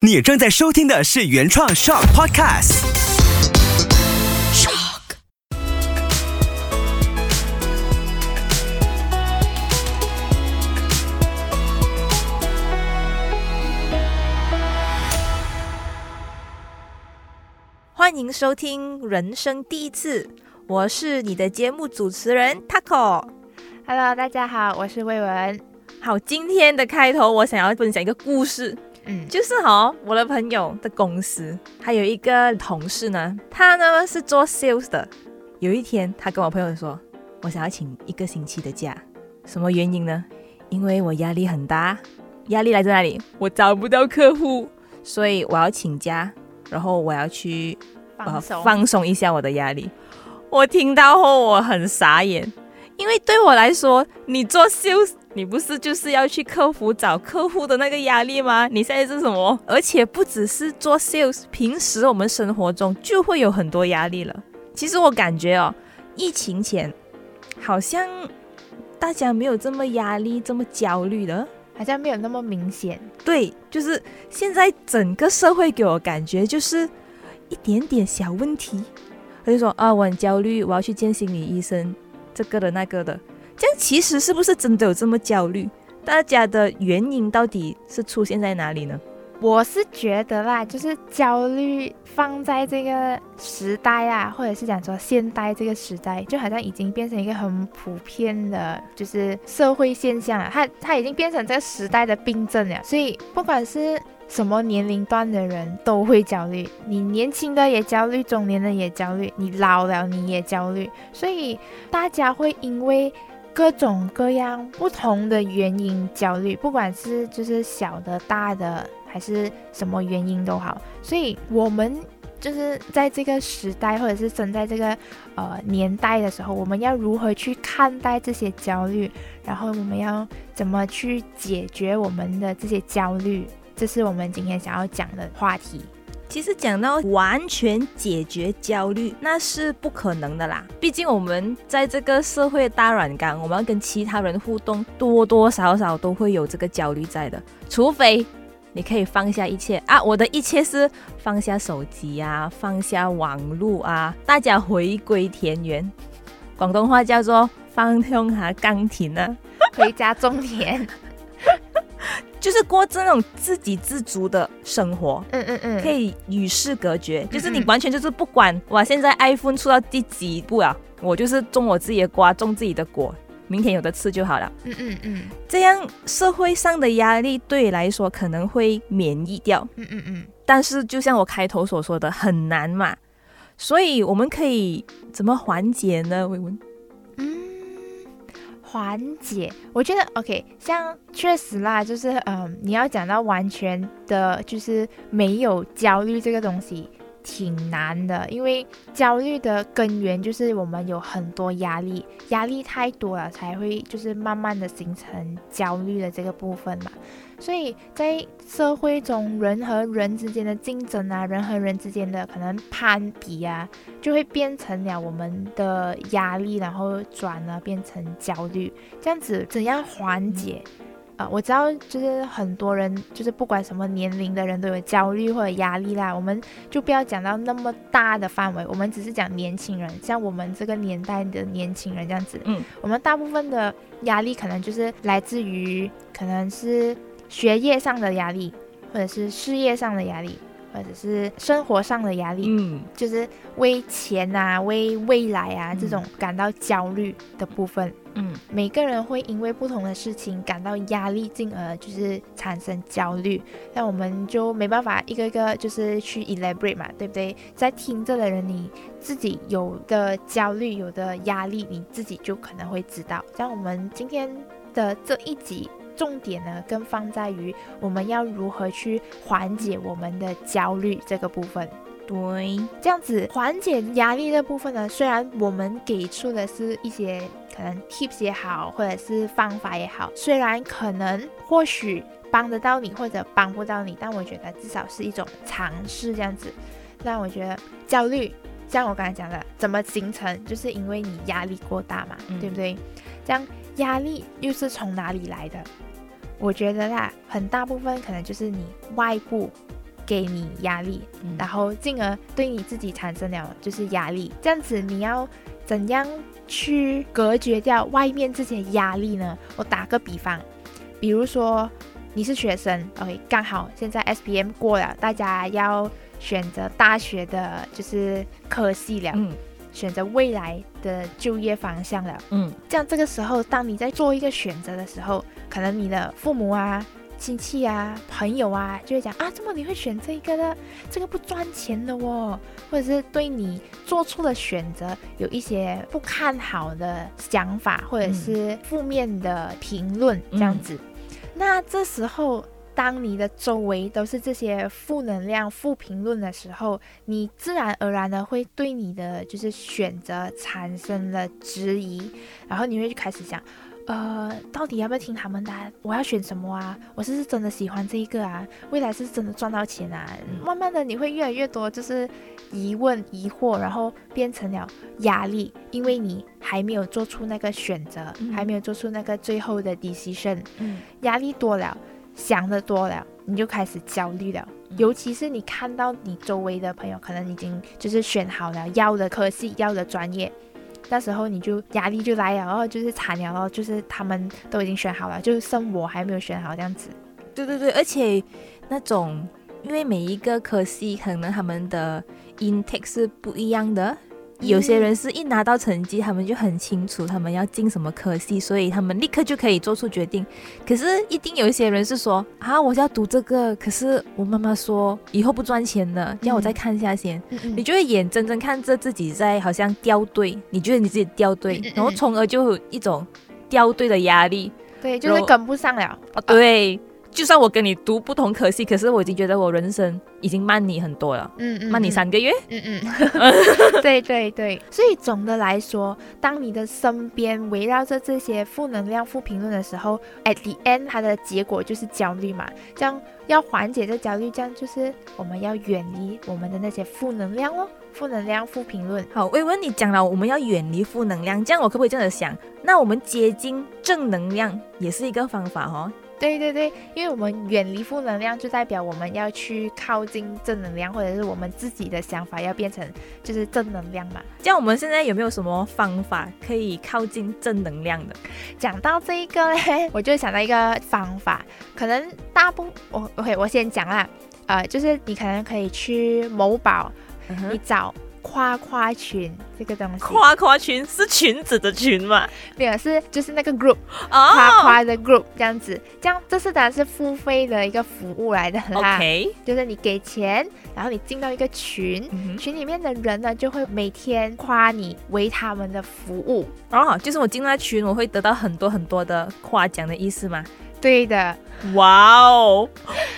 你正在收听的是原创 Shock Podcast。Shock。欢迎收听人生第一次，我是你的节目主持人 Taco。Hello，大家好，我是魏文。好，今天的开头我想要分享一个故事，嗯，就是哈，我的朋友的公司，还有一个同事呢，他呢是做 sales 的。有一天，他跟我朋友说，我想要请一个星期的假，什么原因呢？因为我压力很大，压力来自哪里？我找不到客户，所以我要请假，然后我要去放松。放松一下我的压力。我听到后我很傻眼，因为对我来说，你做 sales，你不是就是要去客服找客户的那个压力吗？你现在是什么？而且不只是做 sales，平时我们生活中就会有很多压力了。其实我感觉哦，疫情前好像大家没有这么压力、这么焦虑的。好像没有那么明显。对，就是现在整个社会给我感觉就是一点点小问题，他就说啊，我很焦虑，我要去见心理医生，这个的那个的。这样其实是不是真的有这么焦虑？大家的原因到底是出现在哪里呢？我是觉得啦，就是焦虑放在这个时代啊，或者是讲说现代这个时代，就好像已经变成一个很普遍的，就是社会现象了。它它已经变成这个时代的病症了。所以不管是什么年龄段的人都会焦虑，你年轻的也焦虑，中年的也焦虑，你老了你也焦虑。所以大家会因为各种各样不同的原因焦虑，不管是就是小的、大的。还是什么原因都好，所以我们就是在这个时代，或者是生在这个呃年代的时候，我们要如何去看待这些焦虑，然后我们要怎么去解决我们的这些焦虑，这是我们今天想要讲的话题。其实讲到完全解决焦虑，那是不可能的啦。毕竟我们在这个社会大软缸，我们要跟其他人互动，多多少少都会有这个焦虑在的，除非。你可以放下一切啊！我的一切是放下手机啊，放下网络啊，大家回归田园。广东话叫做放空下钢琴啊，回家种田，就是过这种自给自足的生活。嗯嗯嗯，可以与世隔绝，就是你完全就是不管哇，现在 iPhone 出到第几步啊，我就是种我自己的瓜，种自己的果。明天有的吃就好了。嗯嗯嗯，这样社会上的压力对你来说可能会免疫掉。嗯嗯嗯。但是就像我开头所说的，很难嘛。所以我们可以怎么缓解呢？缓解，我觉得 OK，像确实啦，就是嗯，你要讲到完全的，就是没有焦虑这个东西。挺难的，因为焦虑的根源就是我们有很多压力，压力太多了才会就是慢慢的形成焦虑的这个部分嘛。所以在社会中，人和人之间的竞争啊，人和人之间的可能攀比啊，就会变成了我们的压力，然后转而变成焦虑。这样子怎样缓解？啊、呃，我知道，就是很多人，就是不管什么年龄的人都有焦虑或者压力啦。我们就不要讲到那么大的范围，我们只是讲年轻人，像我们这个年代的年轻人这样子。嗯，我们大部分的压力可能就是来自于可能是学业上的压力，或者是事业上的压力，或者是生活上的压力。嗯，就是为钱啊、为未来啊这种感到焦虑的部分。嗯，每个人会因为不同的事情感到压力，进而就是产生焦虑。那我们就没办法一个一个就是去 elaborate 嘛，对不对？在听着的人，你自己有的焦虑、有的压力，你自己就可能会知道。像我们今天的这一集，重点呢更放在于我们要如何去缓解我们的焦虑这个部分。对，这样子缓解压力的部分呢，虽然我们给出的是一些可能 tips 也好，或者是方法也好，虽然可能或许帮得到你，或者帮不到你，但我觉得至少是一种尝试这样子。那我觉得焦虑，像我刚才讲的，怎么形成，就是因为你压力过大嘛，嗯对不对？这样压力又是从哪里来的？我觉得啦，很大部分可能就是你外部给你压力，嗯然后进而对你自己产生了就是压力。这样子你要怎样去隔绝掉外面这些压力呢？我打个比方，比如说你是学生，OK，刚好现在 SPM 过了，大家要选择大学的就是科系了，嗯选择未来的就业方向了。嗯这样这个时候，当你在做一个选择的时候，可能你的父母啊、亲戚啊、朋友啊，就会讲啊，怎么你会选这个的？这个不赚钱的哦，或者是对你做出的选择有一些不看好的想法，或者是负面的评论这样子。那这时候。当你的周围都是这些负能量、负评论的时候，你自然而然的会对你的就是选择产生了质疑，然后你会开始想，呃，到底要不要听他们的啊？我要选什么啊？我是不是真的喜欢这一个啊？未来是真的赚到钱啊？慢慢的你会越来越多就是疑问、疑惑，然后变成了压力，因为你还没有做出那个选择，嗯还没有做出那个最后的 decision，嗯压力多了，想的多了，你就开始焦虑了。尤其是你看到你周围的朋友可能已经就是选好了要的科系、要的专业，那时候你就压力就来了，然后就是惨了然后，就是他们都已经选好了，就剩我还没有选好这样子。对对对，而且那种因为每一个科系可能他们的 intake 是不一样的。有些人是一拿到成绩，他们就很清楚他们要进什么科系，所以他们立刻就可以做出决定。可是，一定有一些人是说啊，我是要读这个，可是我妈妈说以后不赚钱了，要我再看一下先。你就会眼睁睁看着自己在好像掉队，你觉得你自己掉队，然后从而就有一种掉队的压力。对，就是跟不上了。哦，对，就算我跟你读不同科系，可是我已经觉得我人生已经慢你很多了，嗯嗯，慢你嗯三个月。嗯嗯，对对对，所以总的来说，当你的身边围绕着这些负能量、负评论的时候，at the end 它的结果就是焦虑嘛。这样要缓解这焦虑，这样就是我们要远离我们的那些负能量哦，负能量、负评论。好，薇薇，你讲了我们要远离负能量，这样我可不可以这样想？那我们接近正能量也是一个方法哦。对对对，因为我们远离负能量，就代表我们要去靠近正能量，或者是我们自己的想法要变成就是正能量嘛。这样我们现在有没有什么方法可以靠近正能量的？讲到这一个嘞，我就想到一个方法，可能大部我 OK，我先讲啦，呃，就是你可能可以去某宝，你找夸夸群这个东西，夸夸群是裙子的裙嘛？没有是就是那个 group 夸哦夸的 group 这样子，这样这是当然是付费的一个服务来的啦。，OK，就是你给钱，然后你进到一个群，群里面的人呢就会每天夸你为他们的服务。哦，就是我进那群，我会得到很多很多的夸奖的意思吗？对的，哇哦，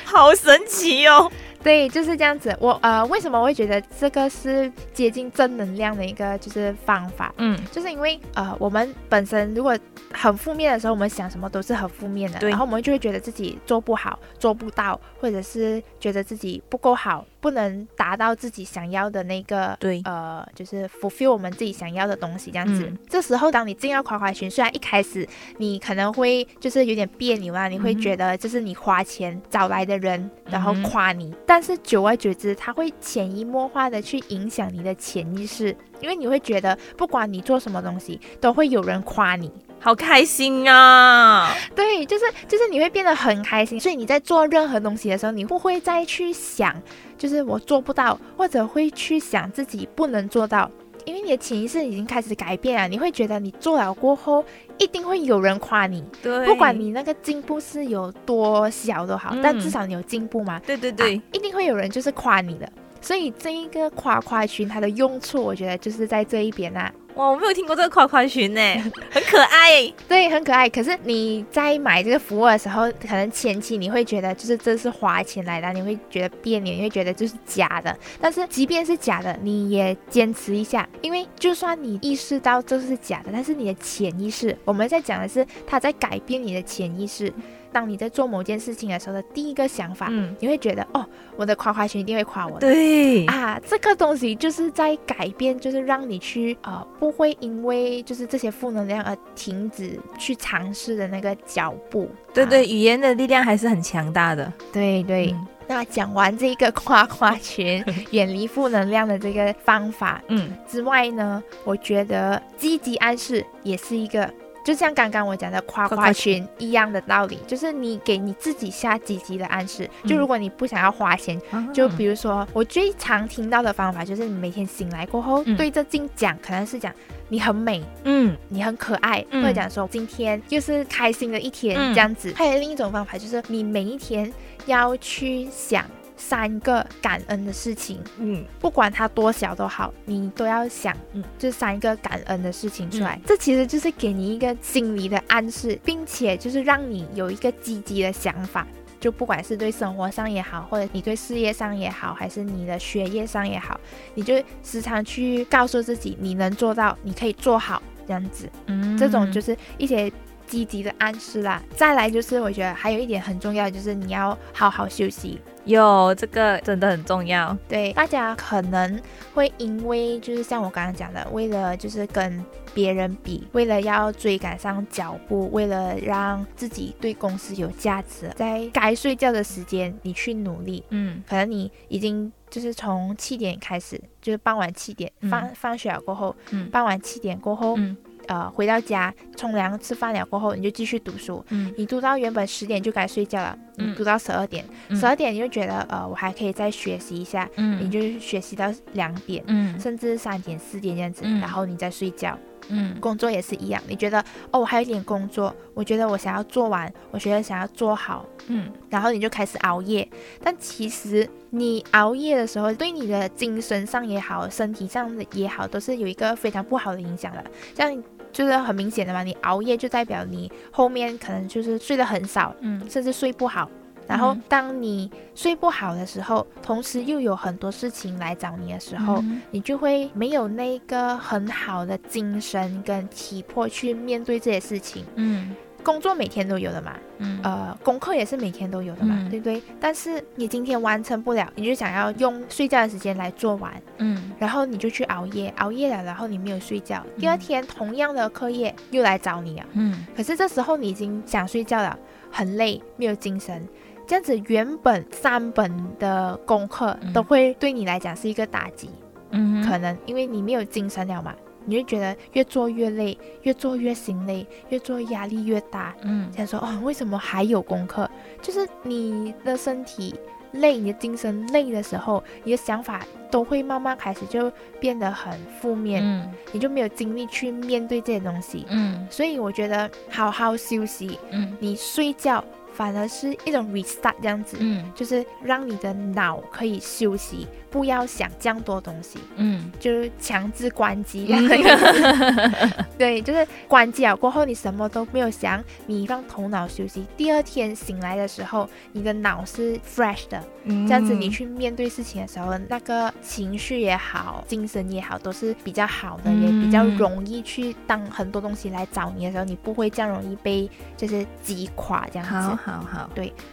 好神奇哦！对，就是这样子。我呃，为什么我会觉得这个是接近正能量的一个就是方法？嗯，就是因为呃，我们本身如果很负面的时候，我们想什么都是很负面的，然后我们就会觉得自己做不好、做不到，或者是觉得自己不够好，不能达到自己想要的那个对呃，就是 fulfill 我们自己想要的东西这样子。嗯这时候，当你进到夸夸群，虽然一开始你可能会就是有点别扭啊，你会觉得就是你花钱找来的人，然后夸你，但是久而久之，它会潜移默化的去影响你的潜意识，因为你会觉得不管你做什么东西，都会有人夸你。好开心啊！对，就是就是你会变得很开心，所以你在做任何东西的时候，你不会再去想，就是我做不到，或者会去想自己不能做到，因为你的潜意识已经开始改变了，你会觉得你做了过后，一定会有人夸你，对，不管你那个进步是有多小都好，嗯但至少你有进步嘛，对对对，啊一定会有人就是夸你的。所以这一个夸夸群它的用处，我觉得就是在这一边啊。哇，我没有听过这个夸夸群呢，很可爱。对，很可爱。可是你在买这个服务的时候，可能前期你会觉得就是这是花钱来的，你会觉得别扭，你会觉得就是假的。但是即便是假的，你也坚持一下，因为就算你意识到这是假的，但是你的潜意识，我们在讲的是它在改变你的潜意识。当你在做某件事情的时候的第一个想法，嗯，你会觉得哦，我的夸夸群一定会夸我的。对，啊，这个东西就是在改变，就是让你去呃，不会因为就是这些负能量而停止去尝试的那个脚步。啊对对，语言的力量还是很强大的。对对。嗯那讲完这个夸夸群 远离负能量的这个方法嗯之外呢，我觉得积极暗示也是一个。就像刚刚我讲的夸夸群。群一样的道理，就是你给你自己下积极的暗示。就嗯如果你不想要花钱，就比如说我最常听到的方法就是你每天醒来过后、嗯。对着镜讲，可能是讲你很美，嗯。你很可爱，嗯。或者讲说今天又是开心的一天、嗯。这样子。还有另一种方法就是你每一天要去想三个感恩的事情，嗯不管它多小都好，你都要想，嗯这三个感恩的事情出来。这其实就是给你一个心理的暗示，并且就是让你有一个积极的想法。就不管是对生活上也好，或者你对事业上也好，还是你的学业上也好，你就时常去告诉自己，你能做到，你可以做好，这样子。嗯这种就是一些积极的暗示啦。再来就是我觉得还有一点很重要，就是你要好好休息。有这个真的很重要。对，大家可能会因为就是像我刚刚讲的，为了就是跟别人比，为了要追赶上脚步，为了让自己对公司有价值，在该睡觉的时间你去努力，嗯可能你已经就是从七点开始，就是傍晚七点嗯放、放学了过后，嗯傍晚七点过后，嗯呃，回到家冲凉吃饭了过后，你就继续读书。嗯你读到原本十点就该睡觉了，你嗯读到十二点，嗯十二点你就觉得呃，我还可以再学习一下，你嗯就学习到两点，嗯甚至三点、四点这样子，嗯然后你再睡觉。嗯工作也是一样，你觉得哦，我还有一点工作，我觉得我想要做完，我觉得想要做好，嗯然后你就开始熬夜。但其实你熬夜的时候，对你的精神上也好，身体上的也好，都是有一个非常不好的影响的。像就是很明显的嘛，你熬夜就代表你后面可能就是睡得很少，嗯甚至睡不好。然后嗯，当你睡不好的时候，同时又有很多事情来找你的时候，嗯你就会没有那个很好的精神跟体魄去面对这些事情。嗯工作每天都有的嘛，嗯。呃，功课也是每天都有的嘛，嗯。对不对？但是你今天完成不了，你就想要用睡觉的时间来做完，嗯。然后你就去熬夜，熬夜了，然后你没有睡觉，第二天同样的课业又来找你啊。嗯。可是这时候你已经想睡觉了，很累，没有精神。这样子，原本三本的功课嗯。都会对你来讲是一个打击，嗯可能因为你没有精神了嘛，你就觉得越做越累，越做越心累，越做压力越大。嗯想说哦，为什么还有功课？就是你的身体累，你的精神累的时候，你的想法都会慢慢开始就变得很负面，嗯你就没有精力去面对这些东西。嗯所以我觉得好好休息，嗯你睡觉反而是一种 restart 这样子，嗯就是让你的脑可以休息，不要想这样多东西。嗯就是强制关机 对，就是关机了过后，你什么都没有想，你让头脑休息。第二天醒来的时候，你的脑是 fresh 的，嗯这样子你去面对事情的时候，那个情绪也好，精神也好，都是比较好的，也比较嗯容易去当很多东西来找你的时候，你不会这样容易被就是击垮这样子。好好好，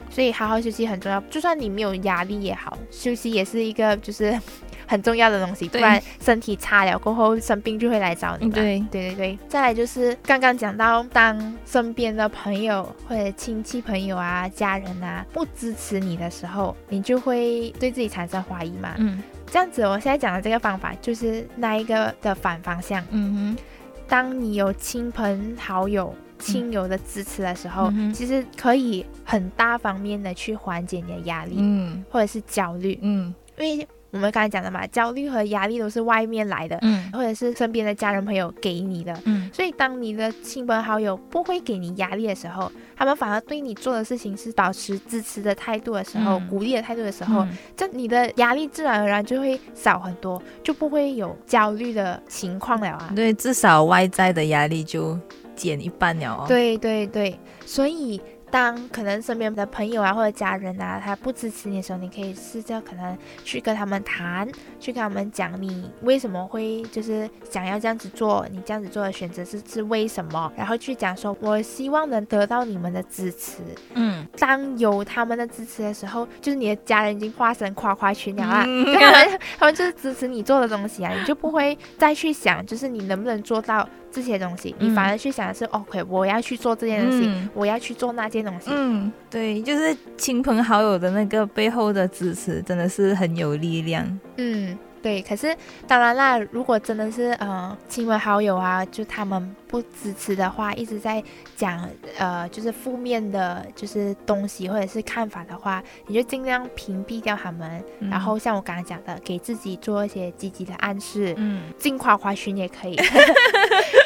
所以好好休息很重要，就算你没有压力也好，休息也是一个就是很重要的东西，不然身体差了过后生病就会来找你嘛。对。对对对，再来就是刚刚讲到，当身边的朋友或者亲戚朋友啊、家人啊不支持你的时候，你就会对自己产生怀疑嘛。嗯。这样子，我现在讲的这个方法就是那一个的反方向。嗯哼。当你有亲朋好友、亲友的支持的时候，嗯其实可以很大方面的去缓解你的压力、嗯。或者是焦虑，嗯。因为我们刚才讲的嘛，焦虑和压力都是外面来的，嗯或者是身边的家人朋友给你的。嗯所以，当你的亲朋好友不会给你压力的时候，他们反而对你做的事情是保持支持的态度的时候，嗯鼓励的态度的时候，嗯这你的压力自然而然就会少很多，就不会有焦虑的情况了啊。对，至少外在的压力就减一半了哦。，对对对，所以当可能身边的朋友啊或者家人啊，他不支持你的时候，你可以试着可能去跟他们谈，去跟他们讲你为什么会就是想要这样子做，你这样子做的选择是是为什么，然后去讲说，我希望能得到你们的支持。嗯。当有他们的支持的时候，就是你的家人已经化身夸夸群了。啊，嗯。就他们他们就是支持你做的东西啊，你就不会再去想，就是你能不能做到这些东西，你嗯。反而去想的是，OK，我要去做这件事情，嗯。我要去做那件件东西。嗯，对，就是亲朋好友的那个背后的支持，真的是很有力量。嗯，对。可是当然啦，如果真的是呃亲朋好友啊，就他们不支持的话，一直在讲呃就是负面的，就是东西或者是看法的话，你就尽量屏蔽掉他们。嗯然后像我刚刚讲的，给自己做一些积极的暗示，嗯，进夸夸群也可以。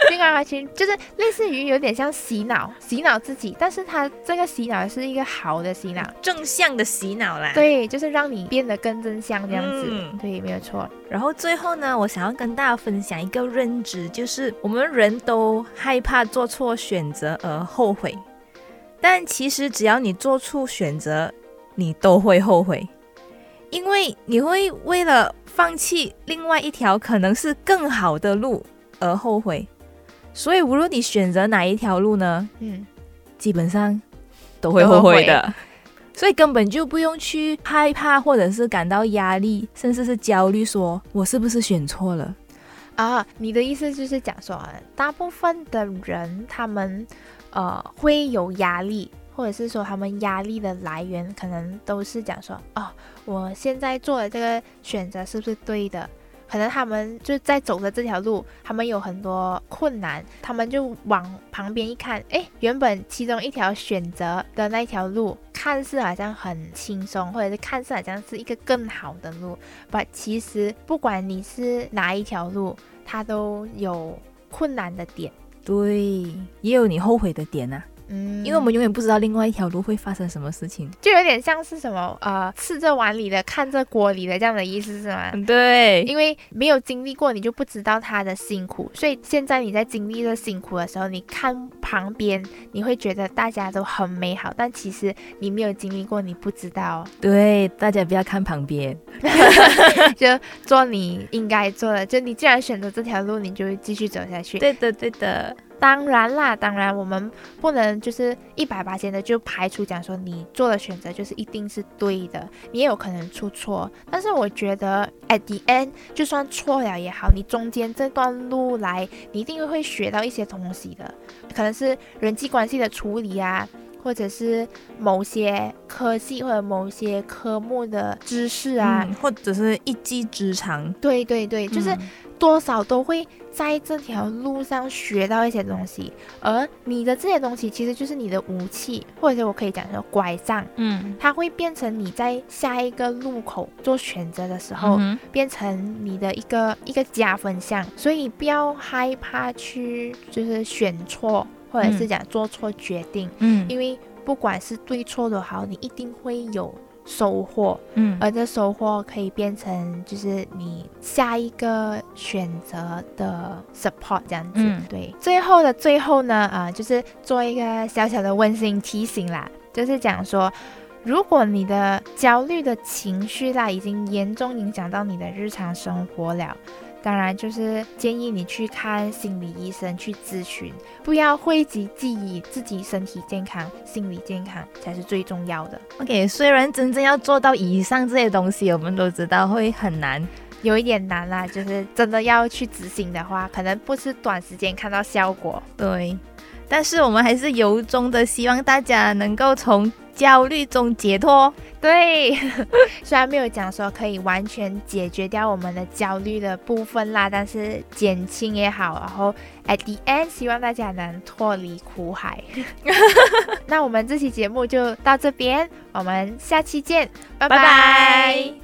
进夸夸群就是类似于有点像洗脑，洗脑自己，但是他这个洗脑是一个好的洗脑。正向的洗脑啦。。对，就是让你变得更正向这样子。嗯对，没有错。然后最后呢，我想要跟大家分享一个认知，就是我们人都害怕做错选择而后悔，但其实只要你做出选择，你都会后悔，因为你会为了放弃另外一条可能是更好的路而后悔。所以无论你选择哪一条路呢，嗯，基本上都会后悔的。所以根本就不用去害怕，或者是感到压力，甚至是焦虑，说我是不是选错了？啊，你的意思就是讲说，啊大部分的人他们呃会有压力，或者是说他们压力的来源可能都是讲说，哦，我现在做的这个选择是不是对的？可能他们就在走的这条路，他们有很多困难，他们就往旁边一看，诶，原本其中一条选择的那条路，看似好像很轻松，或者是看似好像是一个更好的路，不，其实不管你是哪一条路，它都有困难的点。对，也有你后悔的点啊，嗯，因为我们永远不知道另外一条路会发生什么事情。就有点像是什么呃，吃着碗里的看着锅里的这样的意思是吗？对，因为没有经历过，你就不知道他的辛苦，所以现在你在经历这辛苦的时候，你看旁边，你会觉得大家都很美好，但其实你没有经历过，你不知道，对，大家不要看旁边。就做你应该做的，就你既然选择这条路，你就会继续走下去。对的，对的。当然啦，当然我们不能就是一百八千的就排除讲说你做的选择就是一定是对的，你也有可能出错。但是我觉得 at the end 就算错了也好，你中间这段路来，你一定会学到一些东西的，可能是人际关系的处理啊。或者是某些科系或者某些科目的知识啊，嗯，或者是一技之长，对对对，就是嗯多少都会在这条路上学到一些东西，而你的这些东西其实就是你的武器，或者我可以讲说拐杖，嗯，它会变成你在下一个路口做选择的时候，嗯变成你的一个一个加分项，所以不要害怕去就是选错，或者是嗯。讲做错决定，嗯。因为不管是对错都好，你一定会有收获。嗯而这收获可以变成就是你下一个选择的 support 这样子。嗯对，最后的最后呢，啊、就是做一个小小的温馨提醒啦，就是讲说。如果你的焦虑的情绪啦，已经严重影响到你的日常生活了，当然就是建议你去看心理医生去咨询，不要讳疾忌医，自己身体健康、心理健康才是最重要的。OK，虽然真正要做到以上这些东西，我们都知道会很难，有一点难啦，就是真的要去执行的话，可能不是短时间看到效果。对，但是我们还是由衷的希望大家能够从焦虑中解脱。对，虽然没有讲说可以完全解决掉我们的焦虑的部分啦，但是减轻也好，然后 at the end 希望大家能脱离苦海。那我们这期节目就到这边，我们下期见，拜拜拜